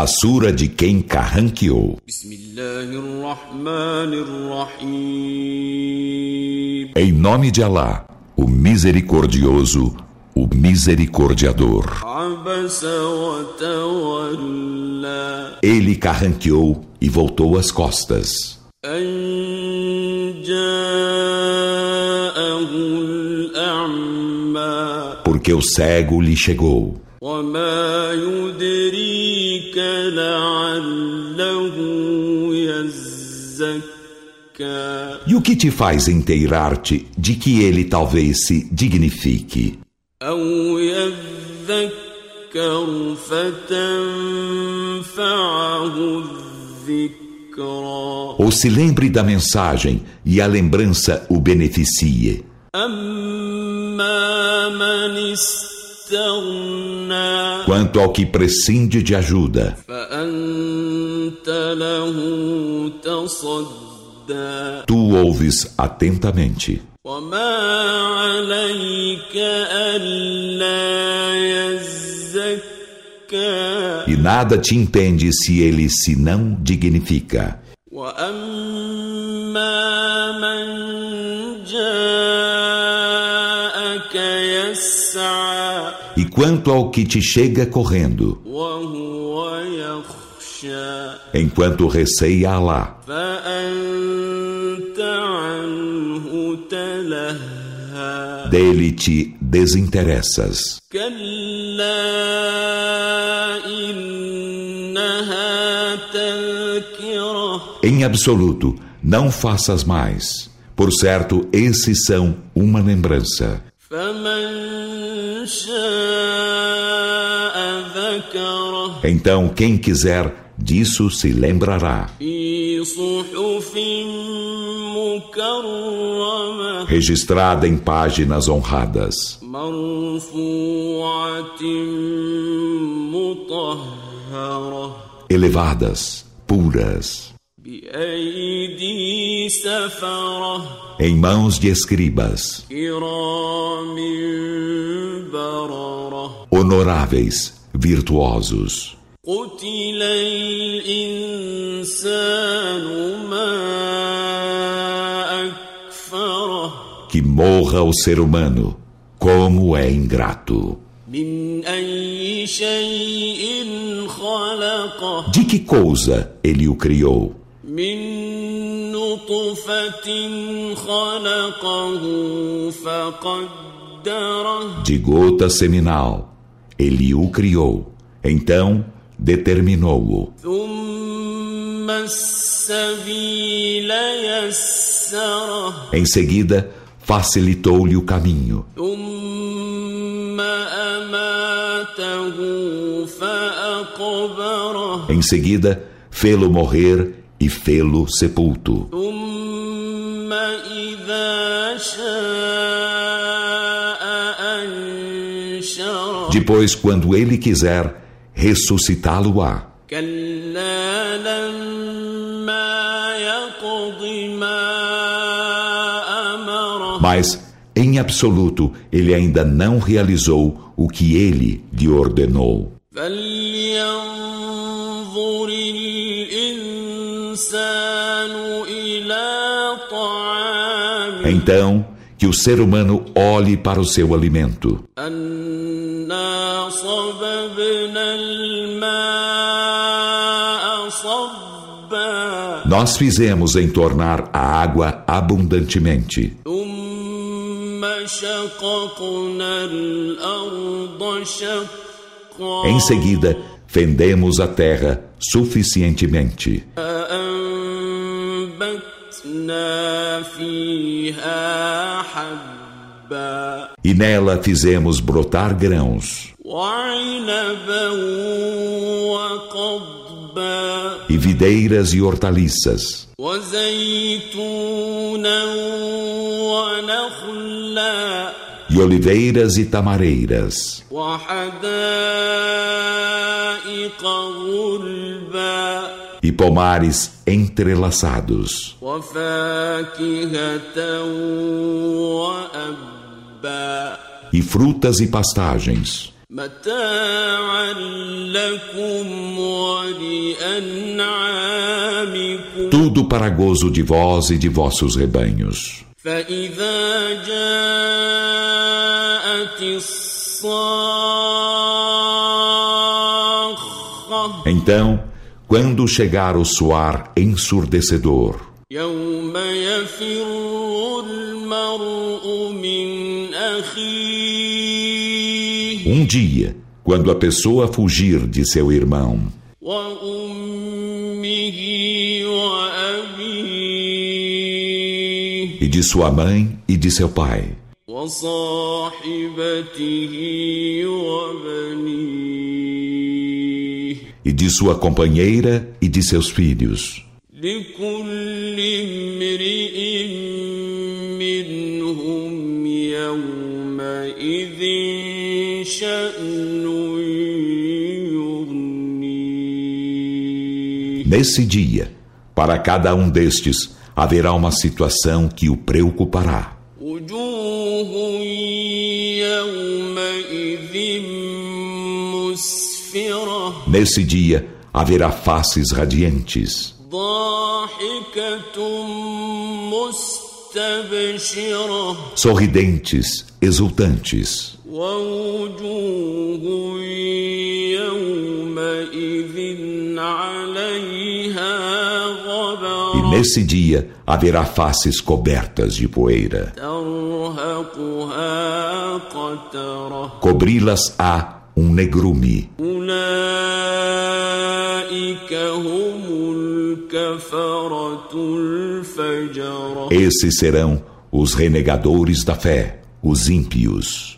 A sura de quem carranqueou. Em nome de Alá, o misericordioso, o misericordiador. Ele carranqueou e voltou as costas. Porque o cego lhe chegou. E o que te faz inteirar-te de que ele talvez se dignifique? Ou se lembre da mensagem e a lembrança o beneficie. Quanto ao que prescinde de ajuda, tu ouves atentamente. E nada te impede se ele se não dignifica. E quanto ao que te chega correndo, enquanto receia Alá, dele te desinteressas. Em absoluto, não faças mais. Por certo, esses são uma lembrança. Então, quem quiser, disso se lembrará. Registrada em páginas honradas. Elevadas, puras. Em mãos de escribas. Honoráveis, virtuosos. Que morra o ser humano, como é ingrato. De que coisa ele o criou? De gota seminal, ele o criou. Então determinou-o. Em seguida, facilitou-lhe o caminho. Em seguida, fê-lo morrer e fê-lo sepulto. Depois, quando ele quiser, ressuscitá-lo-á. Mas, em absoluto, ele ainda não realizou o que ele lhe ordenou. Então, que o ser humano olhe para o seu alimento. Nós fizemos entornar a água abundantemente. Em seguida, fendemos a terra suficientemente. E nela fizemos brotar grãos. E videiras e hortaliças. E oliveiras e tamareiras. E pomares entrelaçados. E frutas e pastagens. Tudo para gozo de vós e de vossos rebanhos. Então, quando chegar o suar ensurdecedor, um dia, quando a pessoa fugir de seu irmão, e de sua mãe e de seu pai, e de sua companheira e de seus filhos. Nesse dia, para cada um destes, haverá uma situação que o preocupará. Nesse dia, haverá faces radiantes. Sorridentes, exultantes. E nesse dia haverá faces cobertas de poeira. Cobri-las-á um negrume. Esses serão os renegadores da fé, os ímpios.